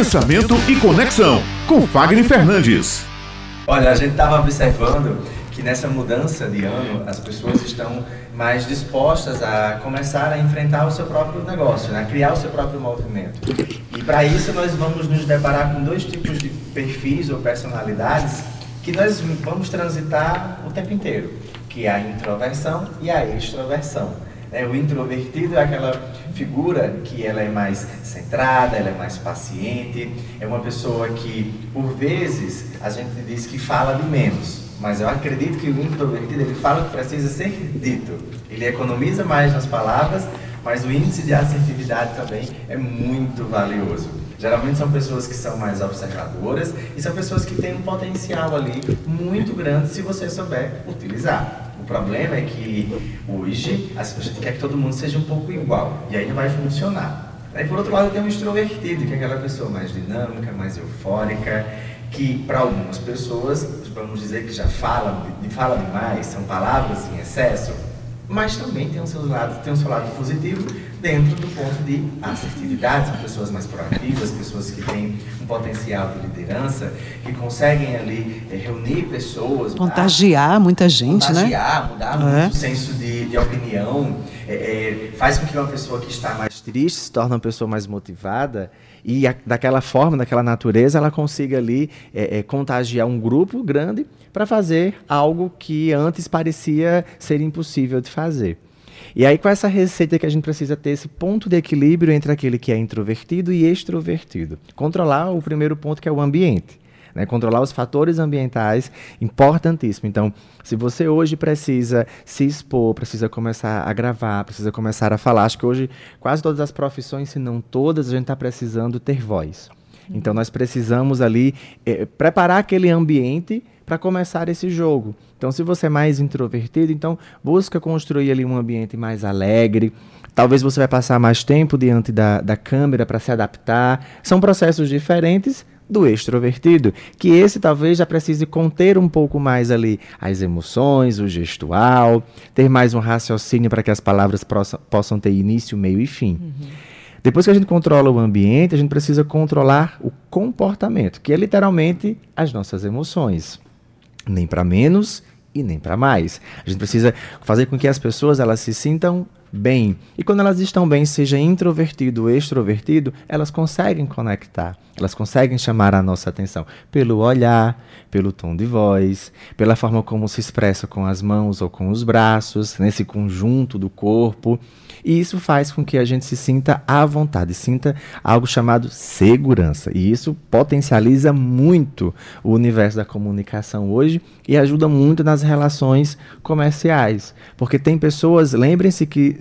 Pensamento e Conexão, com Fagner Fernandes. Olha, a gente estava observando que nessa mudança de ano as pessoas estão mais dispostas a começar a enfrentar o seu próprio negócio, né? a criar o seu próprio movimento. E para isso nós vamos nos deparar com dois tipos de perfis ou personalidades que nós vamos transitar o tempo inteiro, que é a introversão e a extroversão. Né? O introvertido é aquela figura que ela é mais centrada, ela é mais paciente, é uma pessoa que, por vezes, a gente diz que fala de menos, mas eu acredito que o introvertido ele fala o que precisa ser dito. Ele economiza mais nas palavras, mas o índice de assertividade também é muito valioso. Geralmente são pessoas que são mais observadoras e são pessoas que têm um potencial ali muito grande se você souber utilizar. O problema é que hoje a gente quer que todo mundo seja um pouco igual e aí não vai funcionar. Aí por outro lado tem um extrovertido, que é aquela pessoa mais dinâmica, mais eufórica, que para algumas pessoas, vamos dizer que já fala, fala demais, são palavras em excesso, mas também tem o seu lado, tem o seu lado positivo dentro do ponto de assertividade, pessoas mais proativas, pessoas que têm um potencial de liderança, que conseguem ali é, reunir pessoas, contagiar mudar, muita gente, contagiar, né? mudar é. o senso de, de opinião, é, é, faz com que uma pessoa que está mais triste se torne uma pessoa mais motivada e a, daquela forma, daquela natureza, ela consiga ali contagiar um grupo grande para fazer algo que antes parecia ser impossível de fazer. E aí, com essa receita que a gente precisa ter esse ponto de equilíbrio entre aquele que é introvertido e extrovertido. Controlar o primeiro ponto, que é o ambiente. Né? Controlar os fatores ambientais, importantíssimo. Então, se você hoje precisa se expor, precisa começar a gravar, precisa começar a falar, acho que hoje quase todas as profissões, se não todas, a gente está precisando ter voz. Então, nós precisamos ali é, preparar aquele ambiente para começar esse jogo. Então, se você é mais introvertido, então busca construir ali um ambiente mais alegre. Talvez você vai passar mais tempo diante da, da câmera para se adaptar. São processos diferentes, do extrovertido, que esse talvez já precise conter um pouco mais ali as emoções, o gestual, ter mais um raciocínio para que as palavras possam ter início, meio e fim. Uhum. Depois que a gente controla o ambiente, a gente precisa controlar o comportamento, que é literalmente as nossas emoções. Nem para menos e nem para mais. A gente precisa fazer com que as pessoas elas se sintam bem. E quando elas estão bem, seja introvertido ou extrovertido, elas conseguem conectar, elas conseguem chamar a nossa atenção pelo olhar, pelo tom de voz, pela forma como se expressa com as mãos ou com os braços, nesse conjunto do corpo. E isso faz com que a gente se sinta à vontade, sinta algo chamado segurança. E isso potencializa muito o universo da comunicação hoje e ajuda muito nas relações comerciais. Porque tem pessoas, lembrem-se que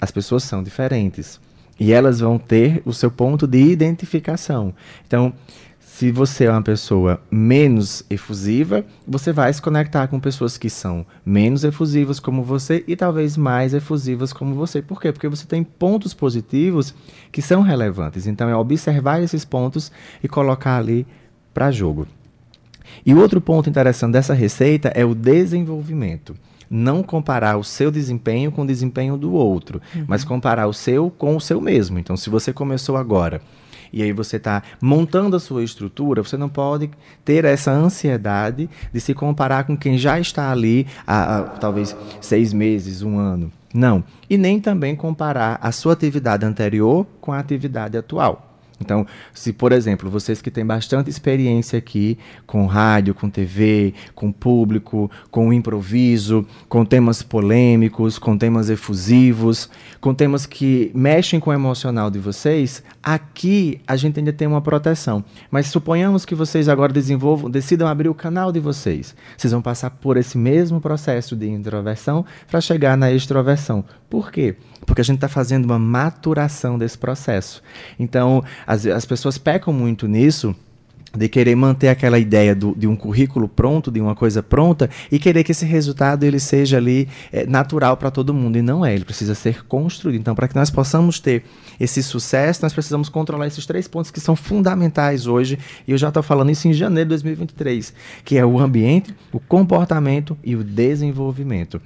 as pessoas são diferentes e elas vão ter o seu ponto de identificação. Então, se você é uma pessoa menos efusiva, você vai se conectar com pessoas que são menos efusivas como você e talvez mais efusivas como você. Por quê? Porque você tem pontos positivos que são relevantes. Então é observar esses pontos e colocar ali para jogo. E outro ponto interessante dessa receita é o desenvolvimento não comparar o seu desempenho com o desempenho do outro, uhum. mas comparar o seu com o seu mesmo. Então, se você começou agora e aí você está montando a sua estrutura, você não pode ter essa ansiedade de se comparar com quem já está ali há, há talvez seis meses, um ano. Não. E nem também comparar a sua atividade anterior com a atividade atual. Então, se, por exemplo, vocês que têm bastante experiência aqui com rádio, com TV, com público, com improviso, com temas polêmicos, com temas efusivos, com temas que mexem com o emocional de vocês, aqui a gente ainda tem uma proteção. Mas suponhamos que vocês agora desenvolvam, decidam abrir o canal de vocês. Vocês vão passar por esse mesmo processo de introversão para chegar na extroversão. Por quê? Porque a gente está fazendo uma maturação desse processo. Então, as, as pessoas pecam muito nisso de querer manter aquela ideia do, de um currículo pronto, de uma coisa pronta, e querer que esse resultado ele seja ali é, natural para todo mundo. E não é, ele precisa ser construído. Então, para que nós possamos ter esse sucesso, nós precisamos controlar esses três pontos que são fundamentais hoje. E eu já estou falando isso em janeiro de 2023, que é o ambiente, o comportamento e o desenvolvimento.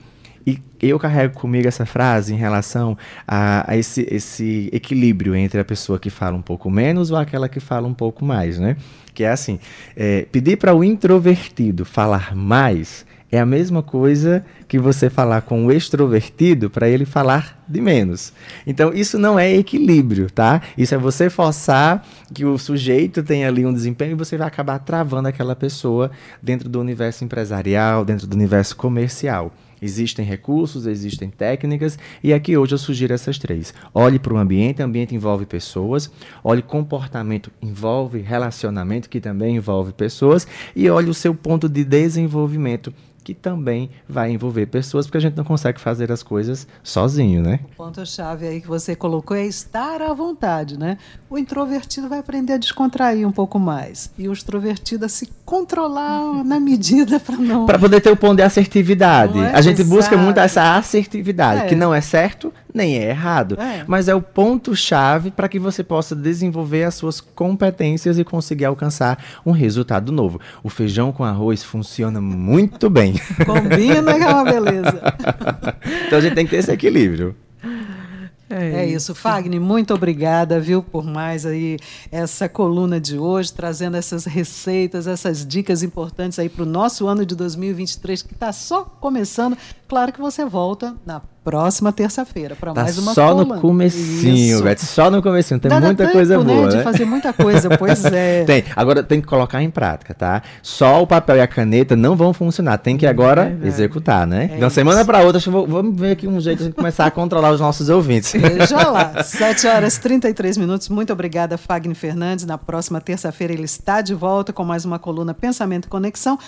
E eu carrego comigo essa frase em relação a, a, esse, esse equilíbrio entre a pessoa que fala um pouco menos ou aquela que fala um pouco mais, né? Que é assim, é, pedir para o introvertido falar mais é a mesma coisa que você falar com o extrovertido para ele falar de menos. Então, isso não é equilíbrio, tá? Isso é você forçar que o sujeito tenha ali um desempenho e você vai acabar travando aquela pessoa dentro do universo empresarial, dentro do universo comercial. Existem recursos, existem técnicas, e aqui hoje eu sugiro essas três. Olhe para o ambiente, ambiente envolve pessoas, olhe comportamento, envolve relacionamento, que também envolve pessoas, e olhe o seu ponto de desenvolvimento, que também vai envolver pessoas, porque a gente não consegue fazer as coisas sozinho, né? O ponto-chave aí que você colocou é estar à vontade, né? O introvertido vai aprender a descontrair um pouco mais e o extrovertido a se controlar na medida para não. Para poder ter o ponto de assertividade. É? A gente Exato. busca muito essa assertividade, é. que não é certo nem é errado, é. mas é o ponto-chave para que você possa desenvolver as suas competências e conseguir alcançar um resultado novo. O feijão com arroz funciona muito bem. Combina que é uma beleza. então a gente tem que ter esse equilíbrio. É, é isso. Fagner, muito obrigada, viu, por mais aí essa coluna de hoje, trazendo essas receitas, essas dicas importantes aí para o nosso ano de 2023, que está só começando. Claro que você volta na próxima terça-feira para tá mais uma só coluna. no comecinho, Beth, só no comecinho. Tem Dá muita tempo, coisa né, boa, né? De fazer muita coisa, pois é. tem. Agora tem que colocar em prática, tá? Só o papel e a caneta não vão funcionar. Tem que agora é executar, né? É então, semana para outra, vou, vamos ver aqui um jeito de começar a controlar os nossos ouvintes. Veja lá. 7 horas e 33 minutos. Muito obrigada, Fagner Fernandes. Na próxima terça-feira ele está de volta com mais uma coluna Pensamento e Conexão.